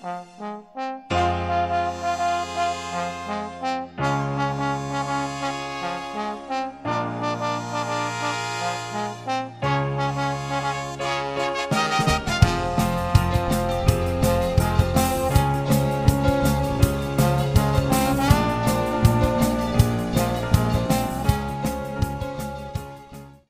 Música